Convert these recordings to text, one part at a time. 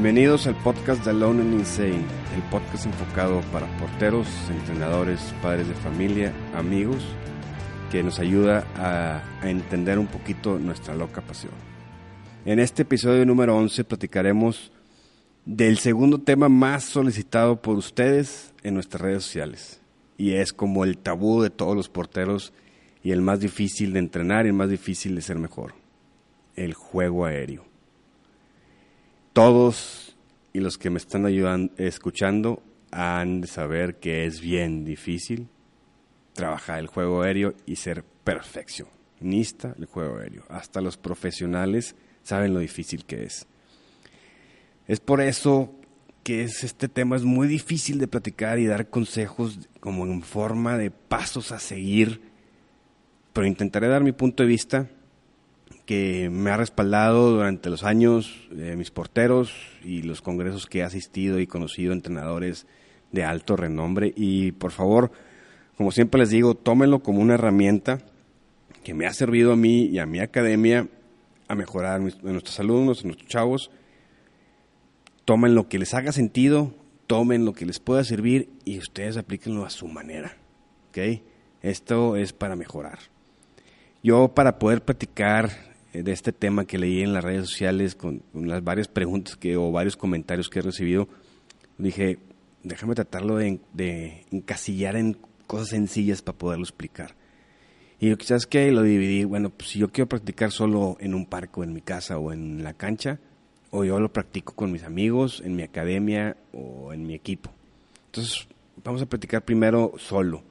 Bienvenidos al podcast de Alone and Insane, el podcast enfocado para porteros, entrenadores, padres de familia, amigos, que nos ayuda a, a entender un poquito nuestra loca pasión. En este episodio número 11 platicaremos del segundo tema más solicitado por ustedes en nuestras redes sociales. Y es como el tabú de todos los porteros y el más difícil de entrenar y el más difícil de ser mejor. El juego aéreo. Todos y los que me están ayudando, escuchando han de saber que es bien difícil trabajar el juego aéreo y ser perfeccionista el juego aéreo. Hasta los profesionales saben lo difícil que es. Es por eso que es, este tema es muy difícil de platicar y dar consejos como en forma de pasos a seguir, pero intentaré dar mi punto de vista que me ha respaldado durante los años de mis porteros y los congresos que he asistido y conocido entrenadores de alto renombre y por favor, como siempre les digo, tómenlo como una herramienta que me ha servido a mí y a mi academia a mejorar a nuestros alumnos, a nuestros chavos tomen lo que les haga sentido, tomen lo que les pueda servir y ustedes aplíquenlo a su manera. ¿ok? Esto es para mejorar. Yo para poder platicar eh, de este tema que leí en las redes sociales con, las varias preguntas que o varios comentarios que he recibido, dije, déjame tratarlo de, de encasillar en cosas sencillas para poderlo explicar. Y quizás que lo dividí, bueno, pues si yo quiero practicar solo en un parque o en mi casa o en la cancha, o yo lo practico con mis amigos, en mi academia o en mi equipo. Entonces, vamos a practicar primero solo.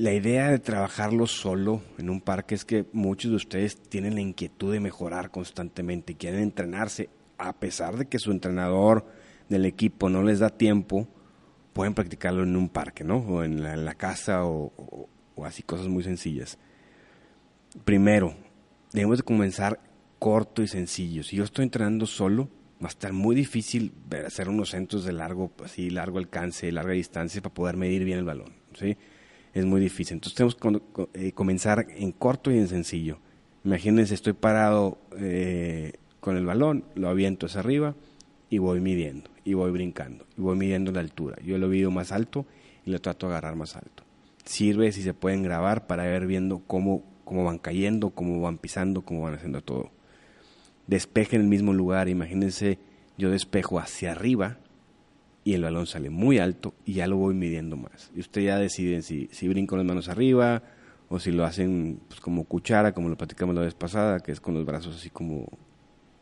La idea de trabajarlo solo en un parque es que muchos de ustedes tienen la inquietud de mejorar constantemente, quieren entrenarse, a pesar de que su entrenador del equipo no les da tiempo, pueden practicarlo en un parque, ¿no? O en la, casa o, o así cosas muy sencillas. Primero, debemos de comenzar corto y sencillo. Si yo estoy entrenando solo, va a estar muy difícil hacer unos centros de largo, así, largo alcance, larga distancia para poder medir bien el balón. ¿sí? Es muy difícil. Entonces tenemos que eh, comenzar en corto y en sencillo. Imagínense, estoy parado eh, con el balón, lo aviento hacia arriba y voy midiendo, y voy brincando, y voy midiendo la altura. Yo lo mido más alto y lo trato de agarrar más alto. Sirve si se pueden grabar para ver viendo cómo, cómo van cayendo, cómo van pisando, cómo van haciendo todo despeje en el mismo lugar. Imagínense, yo despejo hacia arriba y el balón sale muy alto y ya lo voy midiendo más. Y ustedes ya deciden si, si brinco las manos arriba o si lo hacen pues, como cuchara, como lo platicamos la vez pasada, que es con los brazos así como,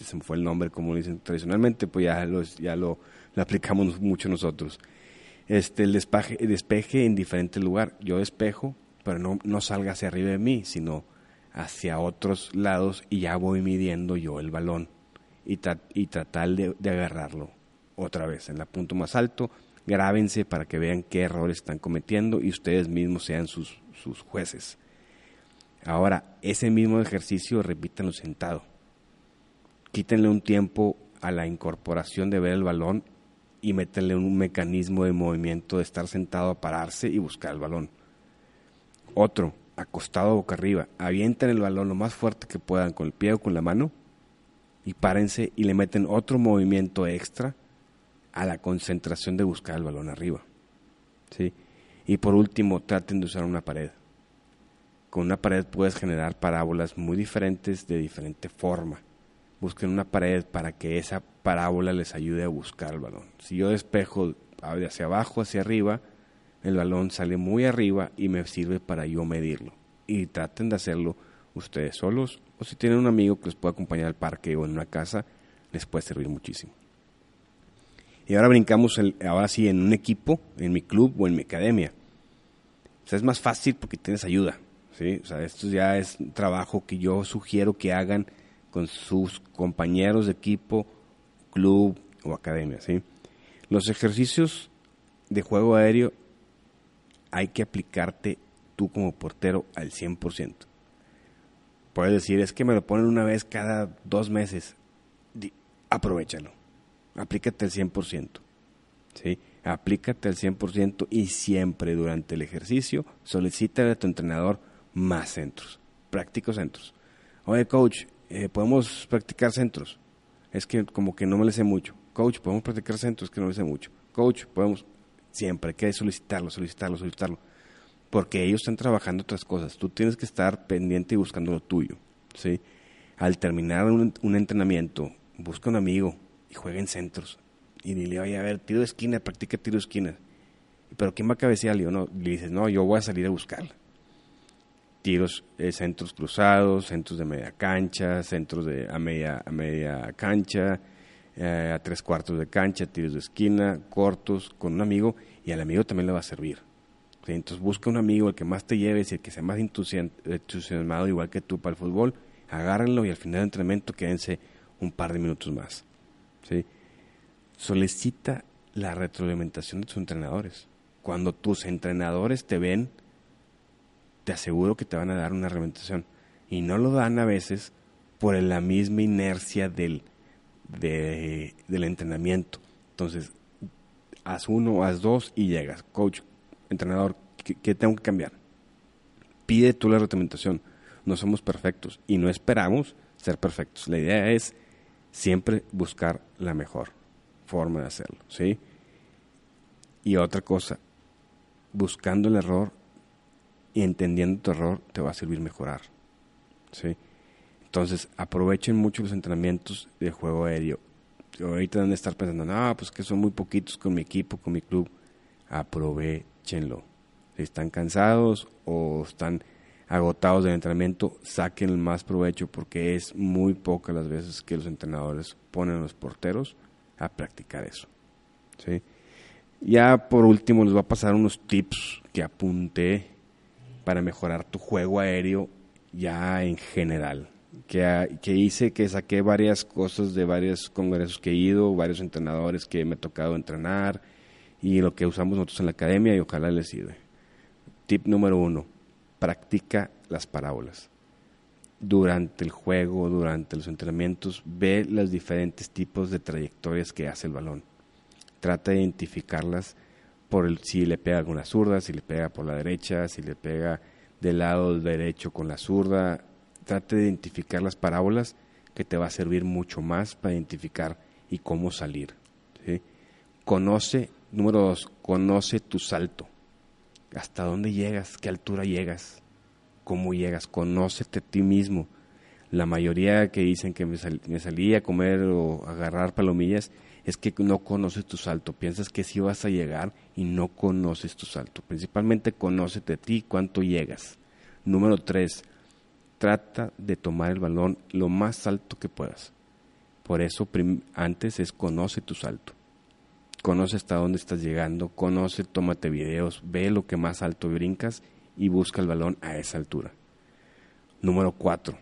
se me fue el nombre, como lo dicen tradicionalmente, pues ya, lo, ya lo, aplicamos mucho nosotros. Este, el despeje, el despeje en diferente lugar. Yo despejo, pero no, no salga hacia arriba de mí, sino hacia otros lados y ya voy midiendo yo el balón y tratar de, agarrarlo otra vez en el punto más alto. Grábense para que vean qué errores están cometiendo y ustedes mismos sean sus, sus jueces. Ahora, ese mismo ejercicio repítanlo sentado. Quítenle un tiempo a la incorporación de ver el balón y métanle un mecanismo de movimiento de estar sentado a pararse y buscar el balón. Otro, acostado boca arriba, avienten el balón lo más fuerte que puedan con el pie o con la mano y párense y le meten otro movimiento extra a la concentración de buscar el balón arriba. ¿sí? Y por último, traten de usar una pared. Con una pared puedes generar parábolas muy diferentes de diferente forma. Busquen una pared para que esa parábola les ayude a buscar el balón. Si yo despejo hacia abajo, hacia arriba, el balón sale muy arriba y me sirve para yo medirlo. Y traten de hacerlo ustedes solos o si tienen un amigo que les pueda acompañar al parque o en una casa, les puede servir muchísimo. Y ahora brincamos, ahora sí, en un equipo, en mi club o en mi academia. O es más fácil porque tienes ayuda. ¿sí? O sea, esto ya es un trabajo que yo sugiero que hagan con sus compañeros de equipo, club o academia. ¿sí? Los ejercicios de juego aéreo hay que aplicarte tú como portero al 100%. Puedes decir, es que me lo ponen una vez cada dos meses. aprovechalo. Aplícate al 100%. ¿sí? Aplícate al 100% y siempre durante el ejercicio solicita a tu entrenador más centros. Practico centros. Oye, coach, eh, ¿podemos practicar centros? Es que como que no me le sé mucho. Coach, podemos practicar centro, es que no le sé mucho. Coach, podemos siempre hay que solicitarlo, solicitarlo, solicitarlo. Porque ellos están trabajando otras cosas. Tú tienes que estar pendiente y buscando lo tuyo. ¿sí? Al terminar un, entrenamiento, busca un amigo y juega en centros. Y dile, oye, a ver, tiro de esquina, practica tiro de esquina. ¿Pero quién va a cabecear? Le, no, le dices, no, yo voy a salir a buscarla. Tiros, eh, centros cruzados, centros de media cancha, centros de a media, a media cancha, eh, a tres cuartos de cancha, tiros de esquina, cortos, con un amigo, y al amigo también le va a servir. Entonces busca un amigo, el que más te lleve, y el que sea más entusiasmado igual que tú para el fútbol, agárrenlo y al final del entrenamiento quédense un par de minutos más. ¿Sí? Solicita la retroalimentación de tus entrenadores. Cuando tus entrenadores te ven, te aseguro que te van a dar una retroalimentación. Y no lo dan a veces por la misma inercia del de, del entrenamiento. Entonces, haz uno, haz dos y llegas. Coach, entrenador, ¿qué, tengo que cambiar? Pide tú la retroalimentación. No somos perfectos y no esperamos ser perfectos. La idea es siempre buscar la mejor forma de hacerlo, ¿sí? Y otra cosa, buscando el error y entendiendo tu error te va a servir mejorar, ¿sí? Entonces, aprovechen mucho los entrenamientos de juego aéreo. Ahorita deben estar pensando, no, pues que son muy poquitos con mi equipo, con mi club. Aprovechenlo. Si están cansados o están agotados del entrenamiento, saquen el más provecho porque es muy pocas las veces que los entrenadores ponen a los porteros a practicar eso. ¿sí? Ya por último les voy a pasar unos tips que apunté para mejorar tu juego aéreo ya en general que, que, hice, que saqué varias cosas de varios congresos que he ido, varios entrenadores que me ha tocado entrenar y lo que usamos nosotros en la academia y ojalá les sirve. Tip número uno, practica las parábolas. Durante el juego, durante los entrenamientos, ve los diferentes tipos de trayectorias que hace el balón. Trata de identificarlas por el, si le pega con la zurda, si le pega por la derecha, si le pega del lado derecho con la zurda, trate de identificar las parábolas que te va a servir mucho más para identificar y cómo salir. Conoce, número dos, conoce tu salto. ¿Hasta dónde llegas? ¿Qué altura llegas? ¿Cómo llegas? Conócete a ti mismo. La mayoría que dicen que me, salí a comer o agarrar palomillas es que no conoces tu salto. Piensas que sí vas a llegar y no conoces tu salto. Principalmente conócete a ti cuánto llegas. Número tres, trata de tomar el balón lo más alto que puedas. Por eso antes es conoce tu salto. Conoce hasta dónde estás llegando, conoce, tómate videos, ve lo que más alto brincas y busca el balón a esa altura. Número 4.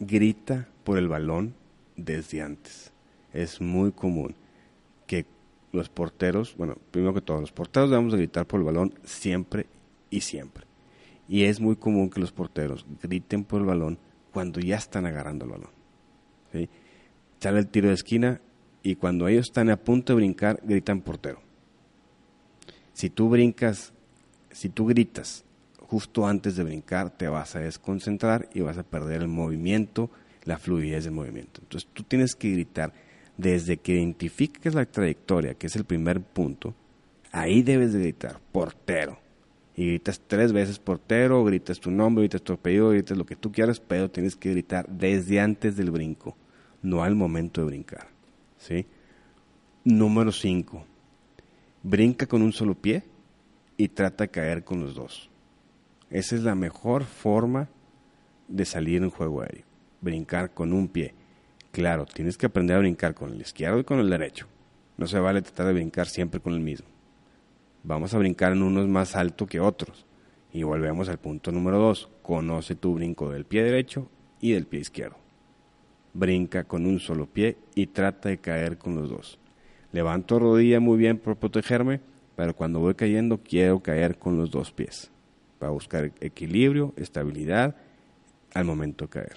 Grita por el balón desde antes. Es muy común que los porteros, bueno, primero que todo, los porteros debemos gritar por el balón siempre y siempre. Y es muy común que los porteros griten por el balón cuando ya están agarrando el balón. ¿sí? Sale el tiro de esquina y cuando ellos están a punto de brincar, gritan portero. Si tú brincas, si tú gritas justo antes de brincar, te vas a desconcentrar y vas a perder el movimiento, la fluidez del movimiento. Entonces tú tienes que gritar desde que identifiques la trayectoria, que es el primer punto, ahí debes de gritar portero y gritas tres veces portero, gritas tu nombre, gritas tu apellido, gritas lo que tú quieras, pero tienes que gritar desde antes del brinco, no al momento de brincar. Número 5. Brinca con un solo pie y trata de caer con los dos. Esa es la mejor forma de salir en juego aéreo. Brincar con un pie. Claro, tienes que aprender a brincar con el izquierdo y con el derecho. No se vale tratar de brincar siempre con el mismo vamos a brincar en unos más alto que otros. Y volvemos al punto número dos. Conoce tu brinco del pie derecho y del pie izquierdo. Brinca con un solo pie y trata de caer con los dos. Levanto rodilla muy bien por protegerme, pero cuando voy cayendo quiero caer con los dos pies. Para buscar equilibrio, estabilidad al momento de caer.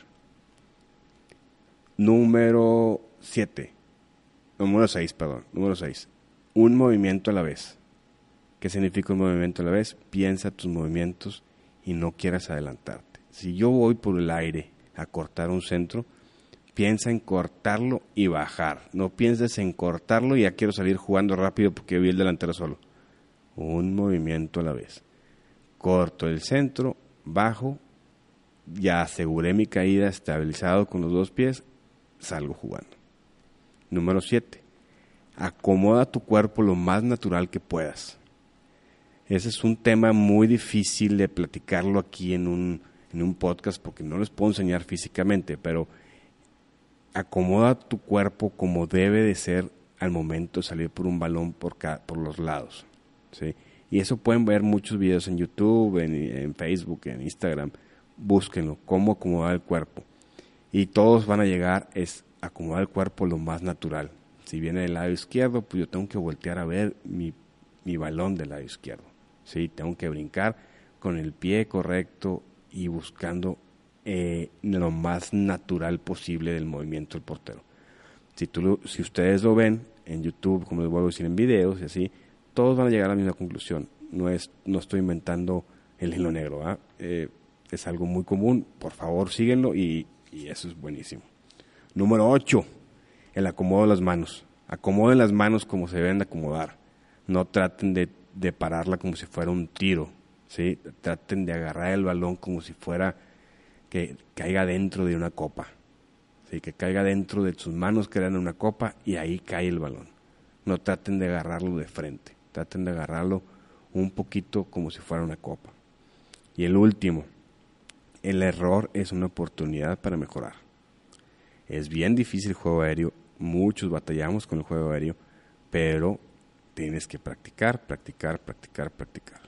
Número 7. Número 6, perdón. Número 6. Un movimiento a la vez. ¿Qué significa un movimiento a la vez? Piensa tus movimientos y no quieras adelantarte. Si yo voy por el aire a cortar un centro, piensa en cortarlo y bajar. No pienses en cortarlo y ya quiero salir jugando rápido porque vi el delantero solo. Un movimiento a la vez. Corto el centro, bajo, ya aseguré mi caída estabilizado con los dos pies, salgo jugando. Número 7. Acomoda tu cuerpo lo más natural que puedas. Ese es un tema muy difícil de platicarlo aquí en un, en un podcast porque no les puedo enseñar físicamente, pero acomoda tu cuerpo como debe de ser al momento de salir por un balón por, por los lados. ¿sí? Y eso pueden ver muchos videos en YouTube, en, Facebook, en Instagram. Búsquenlo, cómo acomodar el cuerpo. Y todos van a llegar es acomodar el cuerpo lo más natural. Si viene del lado izquierdo, pues yo tengo que voltear a ver mi, mi balón del lado izquierdo. ¿sí? Tengo que brincar con el pie correcto y buscando eh, lo más natural posible del movimiento del portero. Si, tú, si ustedes lo ven en YouTube, como les vuelvo a decir en videos y así, todos van a llegar a la misma conclusión. No, es, no estoy inventando el hilo negro. Eh, es algo muy común. Por favor, síguenlo y, y eso es buenísimo. Número 8. El acomodo de las manos. Acomoden las manos como se deben de acomodar. No traten de, de pararla como si fuera un tiro. ¿sí? Traten de agarrar el balón como si fuera que caiga dentro de una copa. ¿sí? Que caiga dentro de sus manos que eran una copa y ahí cae el balón. No traten de agarrarlo de frente. Traten de agarrarlo un poquito como si fuera una copa. Y el último, el error es una oportunidad para mejorar. Es bien difícil el juego aéreo, muchos batallamos con el juego aéreo, pero tienes que practicar, practicar, practicar, practicar.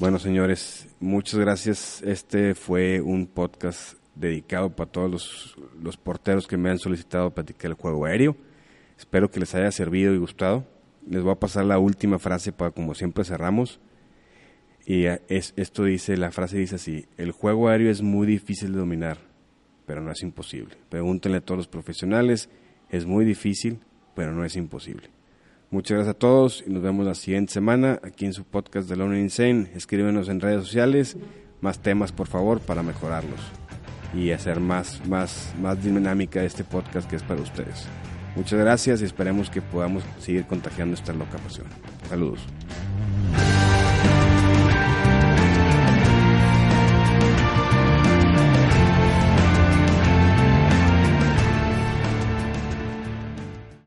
Bueno, señores, muchas gracias. Este fue un podcast dedicado para todos los, porteros que me han solicitado practicar el juego aéreo. Espero que les haya servido y gustado. Les voy a pasar la última frase para como siempre cerramos. Y es, esto dice, la frase dice así, el juego aéreo es muy difícil de dominar, pero no es imposible. Pregúntenle a todos los profesionales, es muy difícil, pero no es imposible. Muchas gracias a todos y nos vemos la siguiente semana aquí en su podcast de Lone Insane. Escríbenos en redes sociales, más temas por favor para mejorarlos y hacer más, más, más dinámica este podcast que es para ustedes. Muchas gracias y esperemos que podamos seguir contagiando esta loca pasión. Saludos.